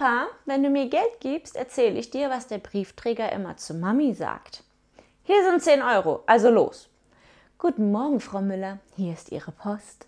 Papa, wenn du mir Geld gibst, erzähle ich dir, was der Briefträger immer zu Mami sagt. Hier sind 10 Euro, also los. Guten Morgen, Frau Müller, hier ist Ihre Post.